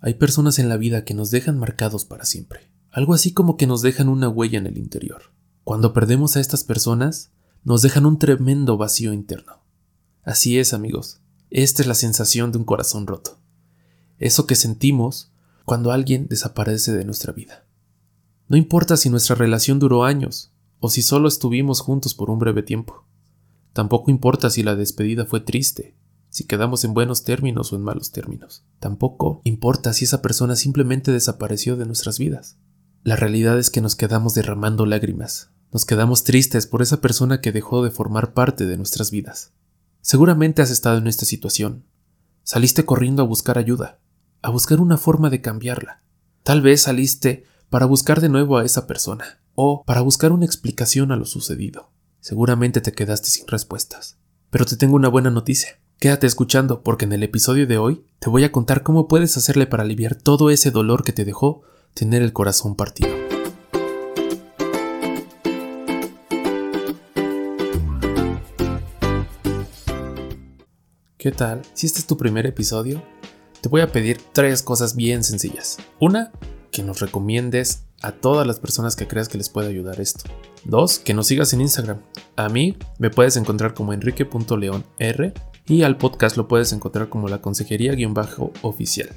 hay personas en la vida que nos dejan marcados para siempre. Algo así como que nos dejan una huella en el interior. Cuando perdemos a estas personas, nos dejan un tremendo vacío interno. Así es, amigos. Esta es la sensación de un corazón roto. Eso que sentimos cuando alguien desaparece de nuestra vida. No importa si nuestra relación duró años o si solo estuvimos juntos por un breve tiempo. Tampoco importa si la despedida fue triste, si quedamos en buenos términos o en malos términos. Tampoco importa si esa persona simplemente desapareció de nuestras vidas. La realidad es que nos quedamos derramando lágrimas, nos quedamos tristes por esa persona que dejó de formar parte de nuestras vidas. Seguramente has estado en esta situación. Saliste corriendo a buscar ayuda, a buscar una forma de cambiarla. Tal vez saliste para buscar de nuevo a esa persona, o para buscar una explicación a lo sucedido. Seguramente te quedaste sin respuestas. Pero te tengo una buena noticia. Quédate escuchando porque en el episodio de hoy te voy a contar cómo puedes hacerle para aliviar todo ese dolor que te dejó tener el corazón partido. ¿Qué tal? Si este es tu primer episodio, te voy a pedir tres cosas bien sencillas. Una, que nos recomiendes a todas las personas que creas que les puede ayudar esto. Dos, que nos sigas en Instagram. A mí me puedes encontrar como enrique.leonr y al podcast lo puedes encontrar como la consejería-oficial.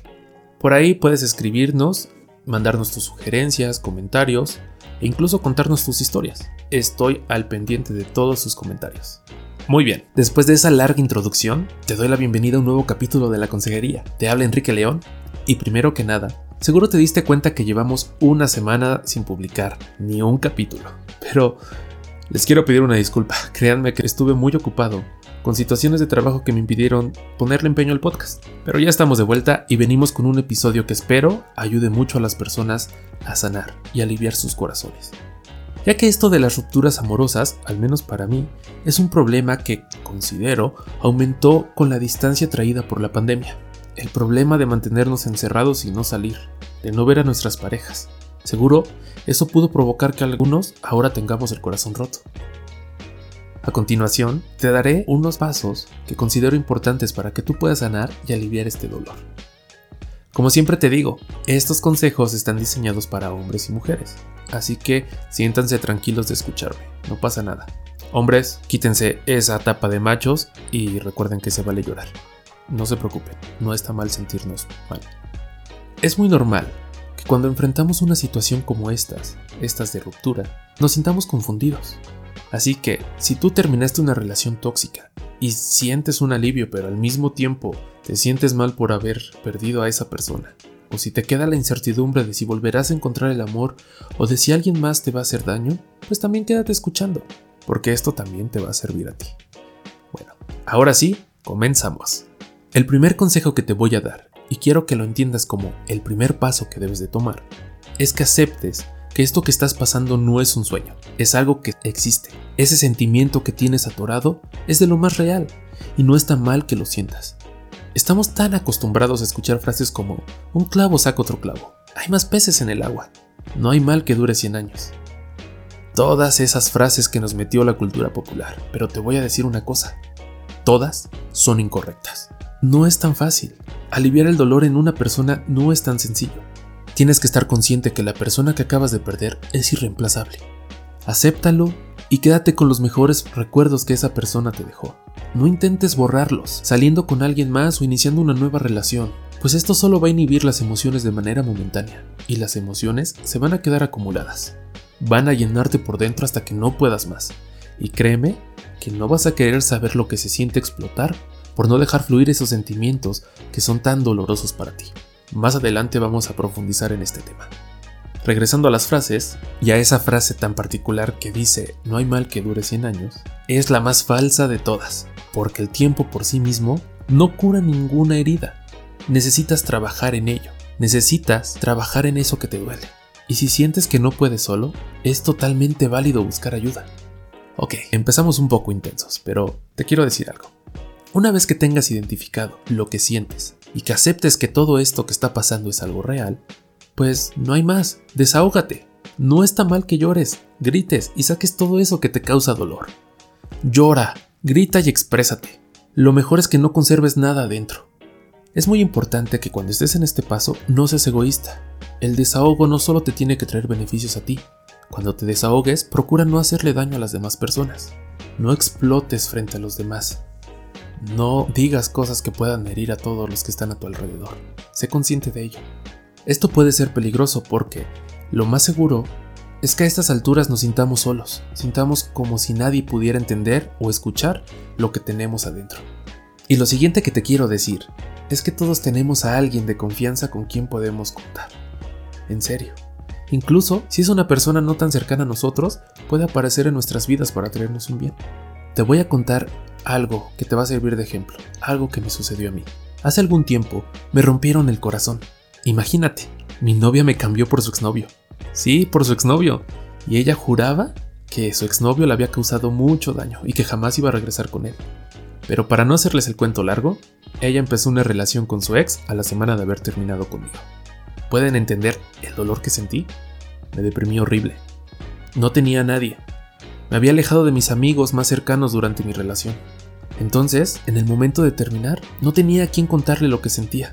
Por ahí puedes escribirnos, mandarnos tus sugerencias, comentarios e incluso contarnos tus historias. Estoy al pendiente de todos sus comentarios. Muy bien, después de esa larga introducción, te doy la bienvenida a un nuevo capítulo de la consejería. Te habla Enrique León y primero que nada, Seguro te diste cuenta que llevamos una semana sin publicar ni un capítulo, pero les quiero pedir una disculpa. Créanme que estuve muy ocupado con situaciones de trabajo que me impidieron ponerle empeño al podcast. Pero ya estamos de vuelta y venimos con un episodio que espero ayude mucho a las personas a sanar y aliviar sus corazones. Ya que esto de las rupturas amorosas, al menos para mí, es un problema que, considero, aumentó con la distancia traída por la pandemia el problema de mantenernos encerrados y no salir, de no ver a nuestras parejas. Seguro, eso pudo provocar que algunos ahora tengamos el corazón roto. A continuación, te daré unos pasos que considero importantes para que tú puedas sanar y aliviar este dolor. Como siempre te digo, estos consejos están diseñados para hombres y mujeres, así que siéntanse tranquilos de escucharme, no pasa nada. Hombres, quítense esa tapa de machos y recuerden que se vale llorar. No se preocupen, no está mal sentirnos mal. Es muy normal que cuando enfrentamos una situación como estas, estas de ruptura, nos sintamos confundidos. Así que, si tú terminaste una relación tóxica y sientes un alivio pero al mismo tiempo te sientes mal por haber perdido a esa persona, o si te queda la incertidumbre de si volverás a encontrar el amor o de si alguien más te va a hacer daño, pues también quédate escuchando, porque esto también te va a servir a ti. Bueno, ahora sí, comenzamos. El primer consejo que te voy a dar, y quiero que lo entiendas como el primer paso que debes de tomar, es que aceptes que esto que estás pasando no es un sueño, es algo que existe. Ese sentimiento que tienes atorado es de lo más real, y no está mal que lo sientas. Estamos tan acostumbrados a escuchar frases como un clavo saca otro clavo, hay más peces en el agua, no hay mal que dure 100 años. Todas esas frases que nos metió la cultura popular, pero te voy a decir una cosa, todas son incorrectas. No es tan fácil. Aliviar el dolor en una persona no es tan sencillo. Tienes que estar consciente que la persona que acabas de perder es irreemplazable. Acéptalo y quédate con los mejores recuerdos que esa persona te dejó. No intentes borrarlos, saliendo con alguien más o iniciando una nueva relación, pues esto solo va a inhibir las emociones de manera momentánea, y las emociones se van a quedar acumuladas. Van a llenarte por dentro hasta que no puedas más. Y créeme que no vas a querer saber lo que se siente explotar por no dejar fluir esos sentimientos que son tan dolorosos para ti. Más adelante vamos a profundizar en este tema. Regresando a las frases, y a esa frase tan particular que dice no hay mal que dure 100 años, es la más falsa de todas, porque el tiempo por sí mismo no cura ninguna herida. Necesitas trabajar en ello, necesitas trabajar en eso que te duele. Y si sientes que no puedes solo, es totalmente válido buscar ayuda. Ok, empezamos un poco intensos, pero te quiero decir algo. Una vez que tengas identificado lo que sientes y que aceptes que todo esto que está pasando es algo real, pues no hay más, desahógate. No está mal que llores, grites y saques todo eso que te causa dolor. Llora, grita y exprésate. Lo mejor es que no conserves nada adentro. Es muy importante que cuando estés en este paso no seas egoísta. El desahogo no solo te tiene que traer beneficios a ti. Cuando te desahogues, procura no hacerle daño a las demás personas. No explotes frente a los demás. No digas cosas que puedan herir a todos los que están a tu alrededor. Sé consciente de ello. Esto puede ser peligroso porque lo más seguro es que a estas alturas nos sintamos solos, sintamos como si nadie pudiera entender o escuchar lo que tenemos adentro. Y lo siguiente que te quiero decir es que todos tenemos a alguien de confianza con quien podemos contar. En serio. Incluso si es una persona no tan cercana a nosotros, puede aparecer en nuestras vidas para traernos un bien. Te voy a contar algo que te va a servir de ejemplo, algo que me sucedió a mí. Hace algún tiempo me rompieron el corazón. Imagínate, mi novia me cambió por su exnovio. Sí, por su exnovio. Y ella juraba que su exnovio le había causado mucho daño y que jamás iba a regresar con él. Pero para no hacerles el cuento largo, ella empezó una relación con su ex a la semana de haber terminado conmigo. ¿Pueden entender el dolor que sentí? Me deprimí horrible. No tenía a nadie. Me había alejado de mis amigos más cercanos durante mi relación. Entonces, en el momento de terminar, no tenía a quien contarle lo que sentía.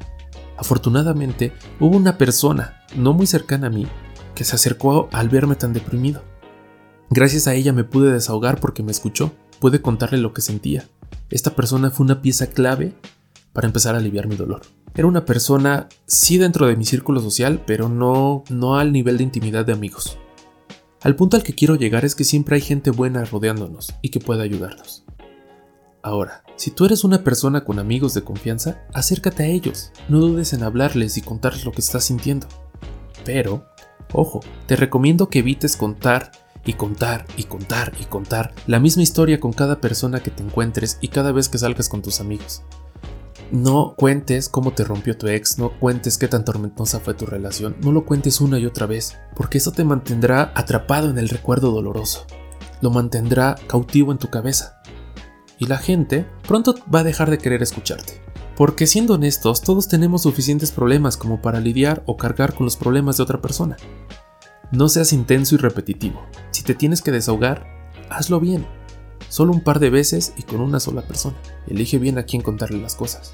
Afortunadamente, hubo una persona, no muy cercana a mí, que se acercó al verme tan deprimido. Gracias a ella me pude desahogar porque me escuchó, pude contarle lo que sentía. Esta persona fue una pieza clave para empezar a aliviar mi dolor. Era una persona sí dentro de mi círculo social, pero no no al nivel de intimidad de amigos. Al punto al que quiero llegar es que siempre hay gente buena rodeándonos y que puede ayudarnos. Ahora, si tú eres una persona con amigos de confianza, acércate a ellos, no dudes en hablarles y contarles lo que estás sintiendo. Pero Ojo, te recomiendo que evites contar y contar y contar y contar la misma historia con cada persona que te encuentres y cada vez que salgas con tus amigos. No cuentes cómo te rompió tu ex, no cuentes qué tan tormentosa fue tu relación, no lo cuentes una y otra vez, porque eso te mantendrá atrapado en el recuerdo doloroso, lo mantendrá cautivo en tu cabeza. Y la gente pronto va a dejar de querer escucharte. Porque siendo honestos, todos tenemos suficientes problemas como para lidiar o cargar con los problemas de otra persona. No seas intenso y repetitivo. Si te tienes que desahogar, hazlo bien. Solo un par de veces y con una sola persona. Elige bien a quién contarle las cosas.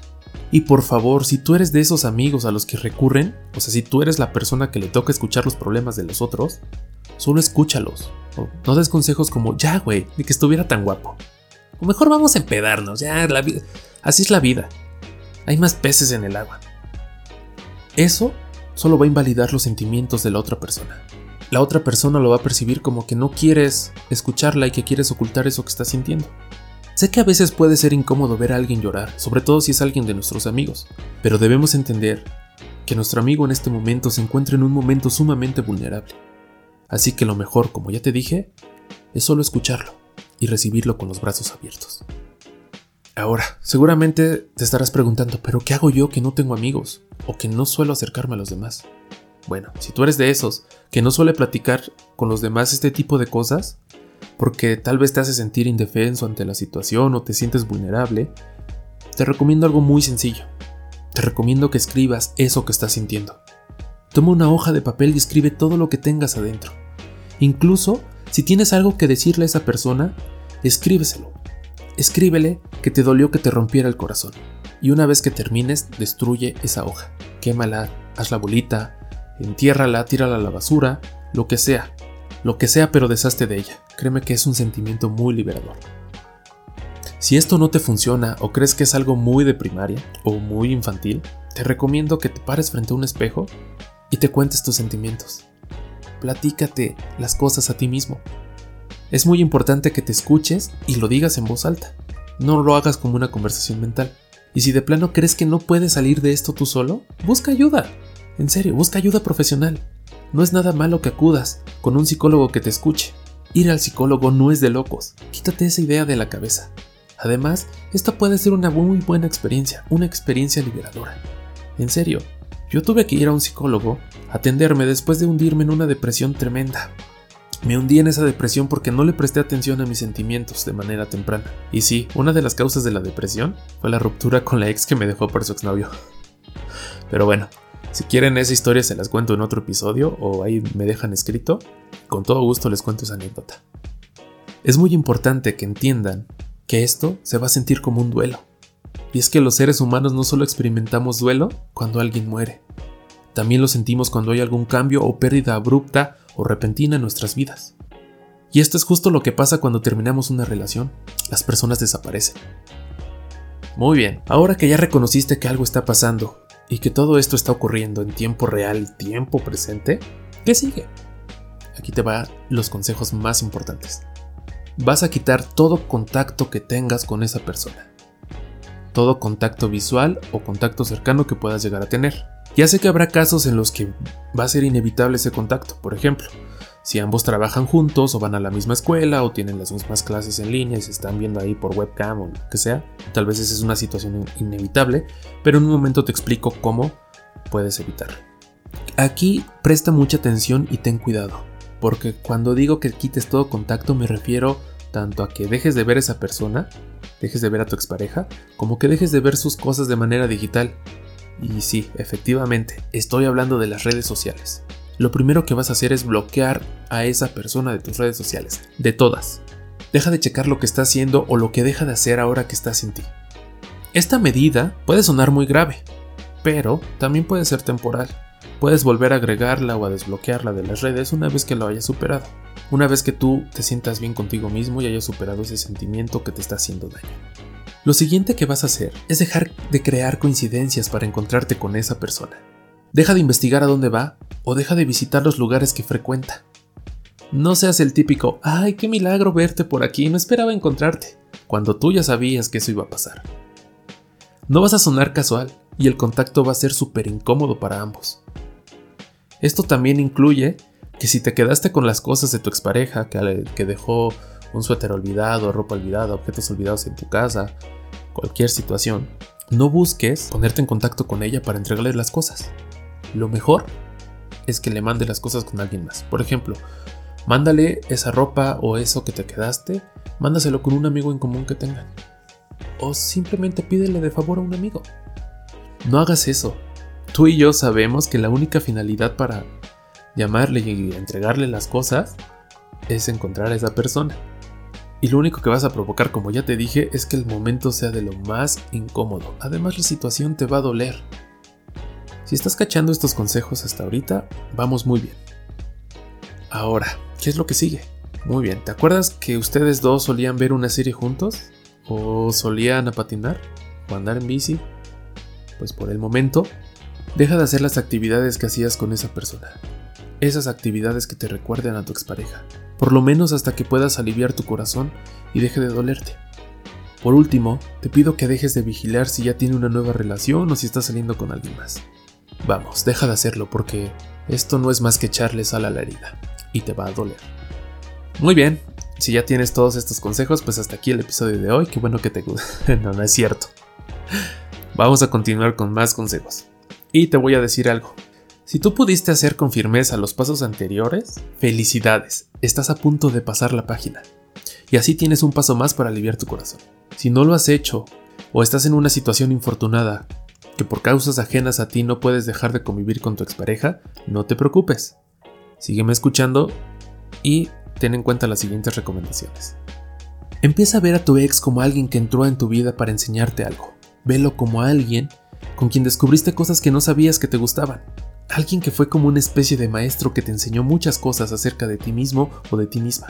Y por favor, si tú eres de esos amigos a los que recurren, o sea, si tú eres la persona que le toca escuchar los problemas de los otros, solo escúchalos. no des consejos como, ya, güey, ni que estuviera tan guapo. O mejor vamos a empedarnos, ya, la así es la vida. Hay más peces en el agua. Eso solo va a invalidar los sentimientos de la otra persona. La otra persona lo va a percibir como que no quieres escucharla y que quieres ocultar eso que está sintiendo. Sé que a veces puede ser incómodo ver a alguien llorar, sobre todo si es alguien de nuestros amigos, pero debemos entender que nuestro amigo en este momento se encuentra en un momento sumamente vulnerable. Así que lo mejor, como ya te dije, es solo escucharlo y recibirlo con los brazos abiertos. Ahora, seguramente te estarás preguntando, pero ¿qué hago yo que no tengo amigos? O que no suelo acercarme a los demás. Bueno, si tú eres de esos que no suele platicar con los demás este tipo de cosas, porque tal vez te hace sentir indefenso ante la situación o te sientes vulnerable, te recomiendo algo muy sencillo. Te recomiendo que escribas eso que estás sintiendo. Toma una hoja de papel y escribe todo lo que tengas adentro. Incluso si tienes algo que decirle a esa persona, escríbeselo. Escríbele que te dolió que te rompiera el corazón. Y una vez que termines, destruye esa hoja. Quémala, haz la bolita, entiérrala, tírala a la basura, lo que sea. Lo que sea, pero deshazte de ella. Créeme que es un sentimiento muy liberador. Si esto no te funciona o crees que es algo muy de primaria o muy infantil, te recomiendo que te pares frente a un espejo y te cuentes tus sentimientos. Platícate las cosas a ti mismo. Es muy importante que te escuches y lo digas en voz alta. No lo hagas como una conversación mental. Y si de plano crees que no puedes salir de esto tú solo, busca ayuda. En serio, busca ayuda profesional. No es nada malo que acudas con un psicólogo que te escuche. Ir al psicólogo no es de locos. Quítate esa idea de la cabeza. Además, esta puede ser una muy buena experiencia, una experiencia liberadora. En serio, yo tuve que ir a un psicólogo a atenderme después de hundirme en una depresión tremenda. Me hundí en esa depresión porque no le presté atención a mis sentimientos de manera temprana. Y sí, una de las causas de la depresión fue la ruptura con la ex que me dejó por su exnovio. Pero bueno, si quieren esa historia se las cuento en otro episodio o ahí me dejan escrito, con todo gusto les cuento esa anécdota. Es muy importante que entiendan que esto se va a sentir como un duelo. Y es que los seres humanos no solo experimentamos duelo cuando alguien muere, también lo sentimos cuando hay algún cambio o pérdida abrupta o repentina en nuestras vidas. Y esto es justo lo que pasa cuando terminamos una relación. Las personas desaparecen. Muy bien, ahora que ya reconociste que algo está pasando y que todo esto está ocurriendo en tiempo real y tiempo presente, ¿qué sigue? Aquí te van los consejos más importantes. Vas a quitar todo contacto que tengas con esa persona. Todo contacto visual o contacto cercano que puedas llegar a tener. Ya sé que habrá casos en los que va a ser inevitable ese contacto, por ejemplo, si ambos trabajan juntos o van a la misma escuela o tienen las mismas clases en línea y se están viendo ahí por webcam o lo que sea, tal vez esa es una situación inevitable, pero en un momento te explico cómo puedes evitarlo. Aquí presta mucha atención y ten cuidado, porque cuando digo que quites todo contacto me refiero tanto a que dejes de ver a esa persona, dejes de ver a tu expareja, como que dejes de ver sus cosas de manera digital. Y sí, efectivamente, estoy hablando de las redes sociales lo primero que vas a hacer es bloquear a esa persona de tus redes sociales, de todas. Deja de checar lo que está haciendo o lo que deja de hacer ahora que está sin ti. Esta medida puede sonar muy grave, pero también puede ser temporal. Puedes volver a agregarla o a desbloquearla de las redes una vez que lo hayas superado. Una vez que tú te sientas bien contigo mismo y hayas superado ese sentimiento que te está haciendo daño. Lo siguiente que vas a hacer es dejar de crear coincidencias para encontrarte con esa persona. Deja de investigar a dónde va o deja de visitar los lugares que frecuenta. No seas el típico, ay, qué milagro verte por aquí, no esperaba encontrarte, cuando tú ya sabías que eso iba a pasar. No vas a sonar casual y el contacto va a ser súper incómodo para ambos. Esto también incluye que si te quedaste con las cosas de tu expareja, que, que dejó un suéter olvidado, ropa olvidada, objetos olvidados en tu casa, cualquier situación, no busques ponerte en contacto con ella para entregarle las cosas. Lo mejor es que le mande las cosas con alguien más. Por ejemplo, mándale esa ropa o eso que te quedaste, mándaselo con un amigo en común que tengan. O simplemente pídele de favor a un amigo. No hagas eso. Tú y yo sabemos que la única finalidad para llamarle y entregarle las cosas es encontrar a esa persona. Y lo único que vas a provocar, como ya te dije, es que el momento sea de lo más incómodo. Además la situación te va a doler. Si estás cachando estos consejos hasta ahorita, vamos muy bien. Ahora, ¿qué es lo que sigue? Muy bien, ¿te acuerdas que ustedes dos solían ver una serie juntos? ¿O solían a patinar? ¿O andar en bici? Pues por el momento, deja de hacer las actividades que hacías con esa persona. Esas actividades que te recuerden a tu expareja. Por lo menos hasta que puedas aliviar tu corazón y deje de dolerte. Por último, te pido que dejes de vigilar si ya tiene una nueva relación o si está saliendo con alguien más. Vamos, deja de hacerlo porque esto no es más que echarle sal a la herida y te va a doler. Muy bien, si ya tienes todos estos consejos, pues hasta aquí el episodio de hoy. Qué bueno que te gusta. no, no es cierto. Vamos a continuar con más consejos. Y te voy a decir algo. Si tú pudiste hacer con firmeza los pasos anteriores, felicidades, estás a punto de pasar la página. Y así tienes un paso más para aliviar tu corazón. Si no lo has hecho, o estás en una situación infortunada que por causas ajenas a ti no puedes dejar de convivir con tu expareja, no te preocupes. Sígueme escuchando y ten en cuenta las siguientes recomendaciones. Empieza a ver a tu ex como alguien que entró en tu vida para enseñarte algo. Velo como alguien con quien descubriste cosas que no sabías que te gustaban. Alguien que fue como una especie de maestro que te enseñó muchas cosas acerca de ti mismo o de ti misma.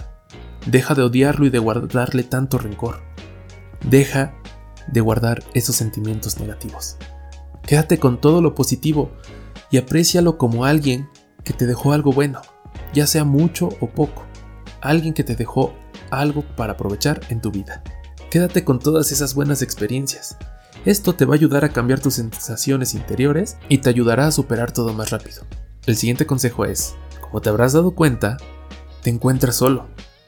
Deja de odiarlo y de guardarle tanto rencor. Deja de guardar esos sentimientos negativos. Quédate con todo lo positivo y aprécialo como alguien que te dejó algo bueno, ya sea mucho o poco, alguien que te dejó algo para aprovechar en tu vida. Quédate con todas esas buenas experiencias. Esto te va a ayudar a cambiar tus sensaciones interiores y te ayudará a superar todo más rápido. El siguiente consejo es, como te habrás dado cuenta, te encuentras solo.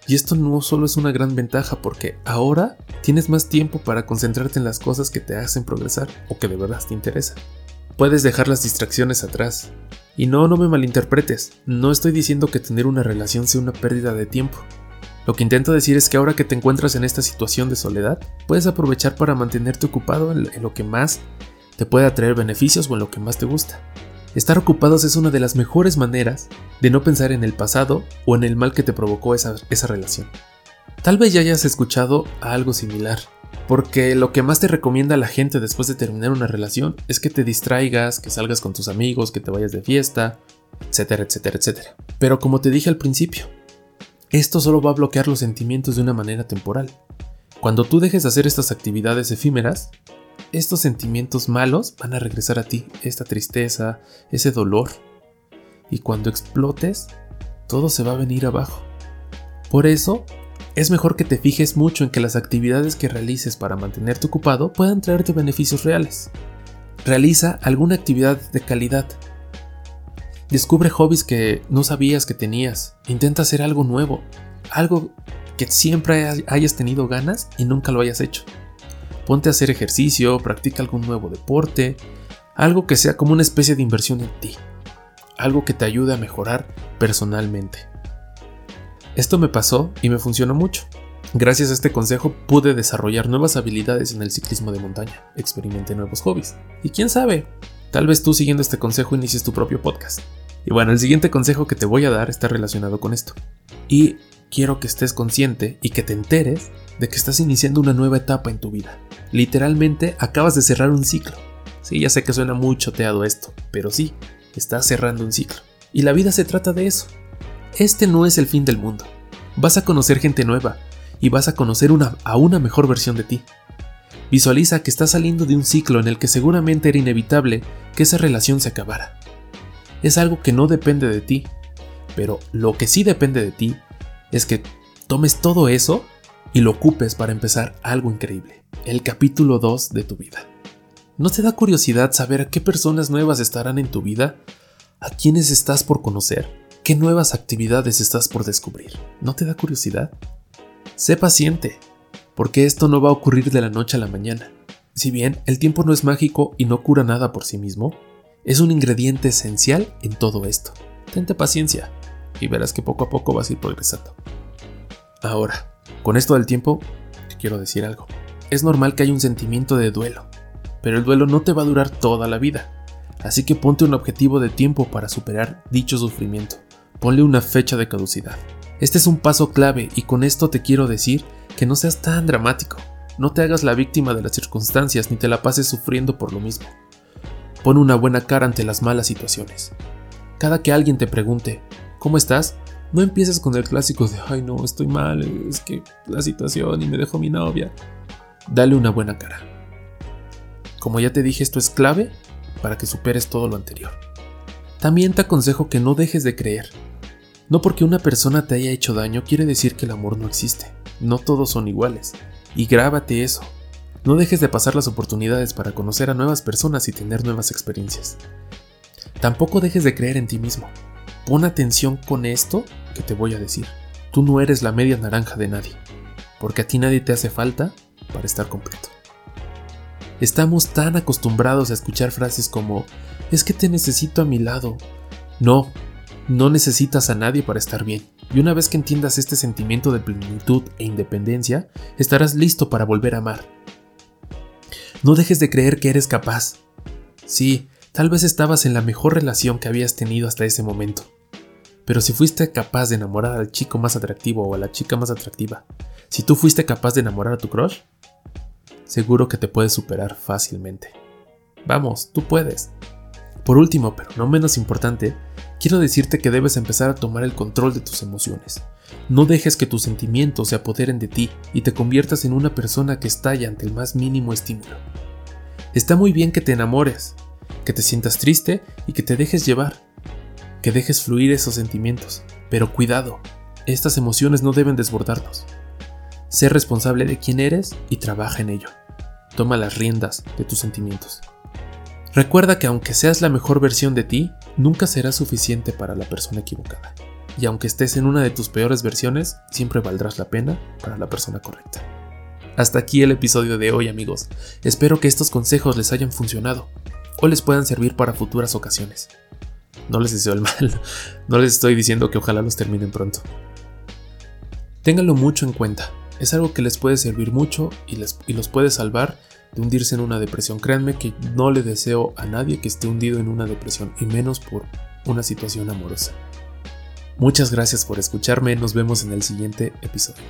Y esto no solo es una gran ventaja porque ahora tienes más tiempo para concentrarte en las cosas que te hacen progresar o que de verdad te interesan. Puedes dejar las distracciones atrás. Y no, no me malinterpretes, no estoy diciendo que tener una relación sea una pérdida de tiempo. Lo que intento decir es que ahora que te encuentras en esta situación de soledad, puedes aprovechar para mantenerte ocupado en lo que más te puede traer beneficios o en lo que más te gusta. Estar ocupados es una de las mejores maneras de no pensar en el pasado o en el mal que te provocó esa, esa relación. Tal vez ya hayas escuchado algo similar, Porque lo que más te recomienda la gente después de terminar una relación es que te distraigas, que salgas con tus amigos, que te vayas de fiesta, etcétera, etcétera, etcétera. Pero como te dije al principio, esto solo va a bloquear los sentimientos de una manera temporal. Cuando tú dejes de hacer estas actividades efímeras, estos sentimientos malos van a regresar a ti, esta tristeza, ese dolor. Y cuando explotes, todo se va a venir abajo. Por eso, es mejor que te fijes mucho en que las actividades que realices para mantenerte ocupado puedan traerte beneficios reales. Realiza alguna actividad de calidad. Descubre hobbies que no sabías que tenías. Intenta hacer algo nuevo. Algo que siempre hayas tenido ganas y nunca lo hayas hecho. Ponte a hacer ejercicio, practica algún nuevo deporte, algo que sea como una especie de inversión en ti. Algo que te ayude a mejorar personalmente. Esto me pasó y me funcionó mucho. Gracias a este consejo pude desarrollar nuevas habilidades en el ciclismo de montaña, experimenté nuevos hobbies. Y quién sabe, tal vez tú siguiendo este consejo inicies tu propio podcast. Y bueno, el siguiente consejo que te voy a dar está relacionado con esto. Y quiero que estés consciente y que te enteres de que estás iniciando una nueva etapa en tu vida. Literalmente acabas de cerrar un ciclo. Sí, ya sé que suena muy choteado esto, pero sí, estás cerrando un ciclo. Y la vida se trata de eso, este no es el fin del mundo. Vas a conocer gente nueva y vas a conocer a una mejor versión de ti. Visualiza que estás saliendo de un ciclo en el que seguramente era inevitable que esa relación se acabara. Es algo que no depende de ti, pero lo que sí depende de ti es que tomes todo eso y lo ocupes para empezar algo increíble, el capítulo 2 de tu vida. ¿No te da curiosidad saber a qué personas nuevas estarán en tu vida? ¿A quiénes estás por conocer? ¿Qué nuevas actividades estás por descubrir? ¿No te da curiosidad? Sé paciente, porque esto no va a ocurrir de la noche a la mañana. Si bien el tiempo no es mágico y no cura nada por sí mismo, es un ingrediente esencial en todo esto. Tente paciencia y verás que poco a poco vas a ir progresando. Ahora, con esto del tiempo, te quiero decir algo. Es normal que haya un sentimiento de duelo, pero el duelo no te va a durar toda la vida, así que ponte un objetivo de tiempo para superar dicho sufrimiento ponle una fecha de caducidad. Este es un paso clave y con esto te quiero decir que no seas tan dramático. No te hagas la víctima de las circunstancias ni te la pases sufriendo por lo mismo. Pon una buena cara ante las malas situaciones. Cada que alguien te pregunte, ¿cómo estás? No empieces con el clásico de, ay no, estoy mal, es que la situación y me dejó mi novia. Dale una buena cara. Como ya te dije, esto es clave para que superes todo lo anterior. También te aconsejo que no dejes de creer, no porque una persona te haya hecho daño quiere decir que el amor no existe. No todos son iguales. Y grábate eso. No dejes de pasar las oportunidades para conocer a nuevas personas y tener nuevas experiencias. Tampoco dejes de creer en ti mismo. Pon atención con esto que te voy a decir. Tú no eres la media naranja de nadie, porque a ti nadie te hace falta para estar completo. Estamos tan acostumbrados a escuchar frases como, es que te necesito a mi lado. No, no necesitas a nadie para estar bien. Y una vez que entiendas este sentimiento de plenitud e independencia, estarás listo para volver a amar. No dejes de creer que eres capaz. Sí, tal vez estabas en la mejor relación que habías tenido hasta ese momento. Pero si fuiste capaz de enamorar al chico más atractivo o a la chica más atractiva, si tú fuiste capaz de enamorar a tu crush, seguro que te puedes superar fácilmente. Vamos, tú puedes. Por último, pero no menos importante, quiero decirte que debes empezar a tomar el control de tus emociones. No dejes que tus sentimientos se apoderen de ti y te conviertas en una persona que estalla ante el más mínimo estímulo. Está muy bien que te enamores, que te sientas triste y que te dejes llevar, que dejes fluir esos sentimientos, pero cuidado, estas emociones no deben desbordarnos. Sé responsable de quién eres y trabaja en ello. Toma las riendas de tus sentimientos. Recuerda que aunque seas la mejor versión de ti, nunca serás suficiente para la persona equivocada. Y aunque estés en una de tus peores versiones, siempre valdrás la pena para la persona correcta. Hasta aquí el episodio de hoy amigos. Espero que estos consejos les hayan funcionado o les puedan servir para futuras ocasiones. No les deseo el mal, no les estoy diciendo que ojalá los terminen pronto. Ténganlo mucho en cuenta, es algo que les puede servir mucho y, les, y los puede salvar de hundirse en una depresión. Créanme que no le deseo a nadie que esté hundido en una depresión y menos por una situación amorosa. Muchas gracias por escucharme, nos vemos en el siguiente episodio.